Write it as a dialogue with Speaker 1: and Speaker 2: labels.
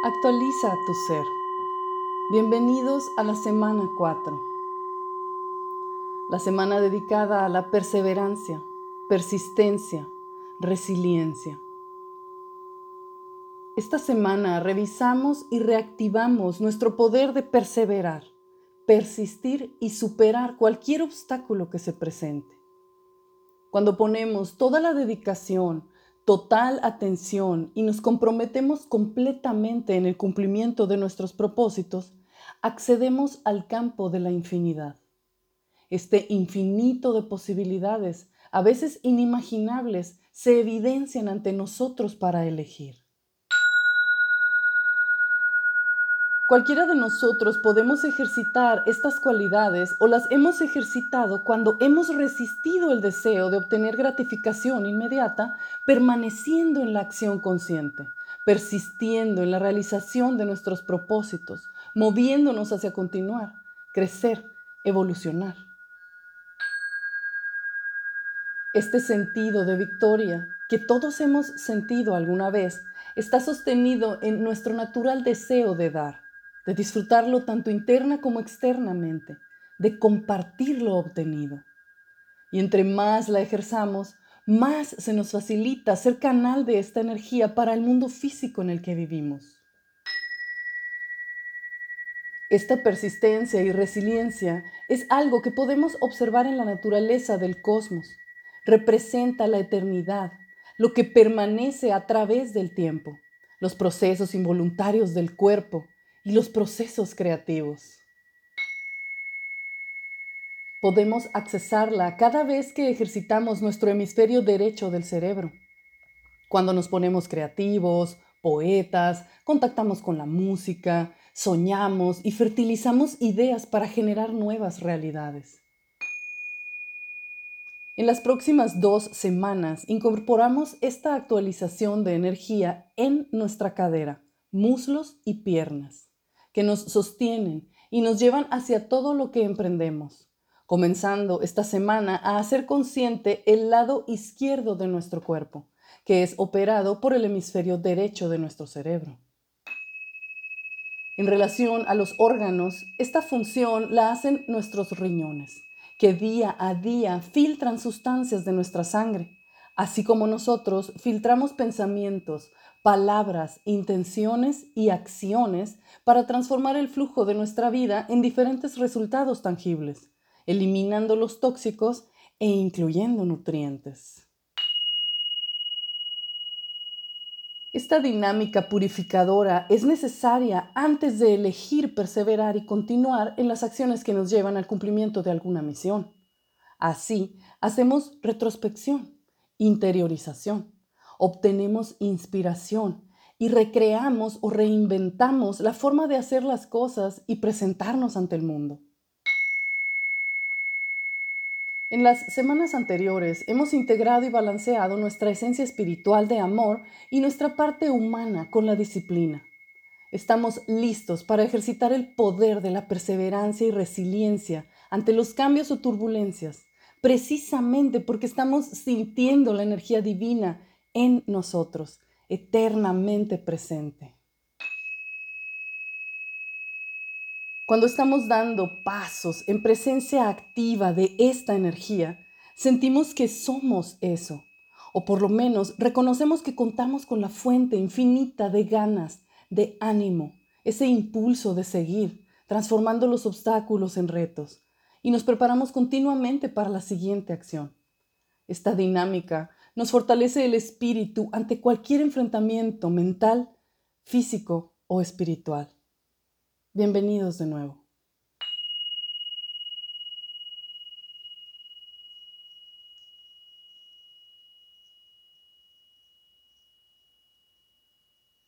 Speaker 1: Actualiza tu ser. Bienvenidos a la semana 4. La semana dedicada a la perseverancia, persistencia, resiliencia. Esta semana revisamos y reactivamos nuestro poder de perseverar, persistir y superar cualquier obstáculo que se presente. Cuando ponemos toda la dedicación, total atención y nos comprometemos completamente en el cumplimiento de nuestros propósitos, accedemos al campo de la infinidad. Este infinito de posibilidades, a veces inimaginables, se evidencian ante nosotros para elegir. Cualquiera de nosotros podemos ejercitar estas cualidades o las hemos ejercitado cuando hemos resistido el deseo de obtener gratificación inmediata, permaneciendo en la acción consciente, persistiendo en la realización de nuestros propósitos, moviéndonos hacia continuar, crecer, evolucionar. Este sentido de victoria que todos hemos sentido alguna vez está sostenido en nuestro natural deseo de dar de disfrutarlo tanto interna como externamente, de compartir lo obtenido. Y entre más la ejerzamos, más se nos facilita ser canal de esta energía para el mundo físico en el que vivimos. Esta persistencia y resiliencia es algo que podemos observar en la naturaleza del cosmos. Representa la eternidad, lo que permanece a través del tiempo, los procesos involuntarios del cuerpo, los procesos creativos. Podemos accesarla cada vez que ejercitamos nuestro hemisferio derecho del cerebro. Cuando nos ponemos creativos, poetas, contactamos con la música, soñamos y fertilizamos ideas para generar nuevas realidades. En las próximas dos semanas incorporamos esta actualización de energía en nuestra cadera, muslos y piernas que nos sostienen y nos llevan hacia todo lo que emprendemos, comenzando esta semana a hacer consciente el lado izquierdo de nuestro cuerpo, que es operado por el hemisferio derecho de nuestro cerebro. En relación a los órganos, esta función la hacen nuestros riñones, que día a día filtran sustancias de nuestra sangre, así como nosotros filtramos pensamientos, palabras, intenciones y acciones para transformar el flujo de nuestra vida en diferentes resultados tangibles, eliminando los tóxicos e incluyendo nutrientes. Esta dinámica purificadora es necesaria antes de elegir perseverar y continuar en las acciones que nos llevan al cumplimiento de alguna misión. Así, hacemos retrospección, interiorización obtenemos inspiración y recreamos o reinventamos la forma de hacer las cosas y presentarnos ante el mundo. En las semanas anteriores hemos integrado y balanceado nuestra esencia espiritual de amor y nuestra parte humana con la disciplina. Estamos listos para ejercitar el poder de la perseverancia y resiliencia ante los cambios o turbulencias, precisamente porque estamos sintiendo la energía divina en nosotros, eternamente presente. Cuando estamos dando pasos en presencia activa de esta energía, sentimos que somos eso, o por lo menos reconocemos que contamos con la fuente infinita de ganas, de ánimo, ese impulso de seguir, transformando los obstáculos en retos, y nos preparamos continuamente para la siguiente acción. Esta dinámica nos fortalece el espíritu ante cualquier enfrentamiento mental, físico o espiritual. Bienvenidos de nuevo.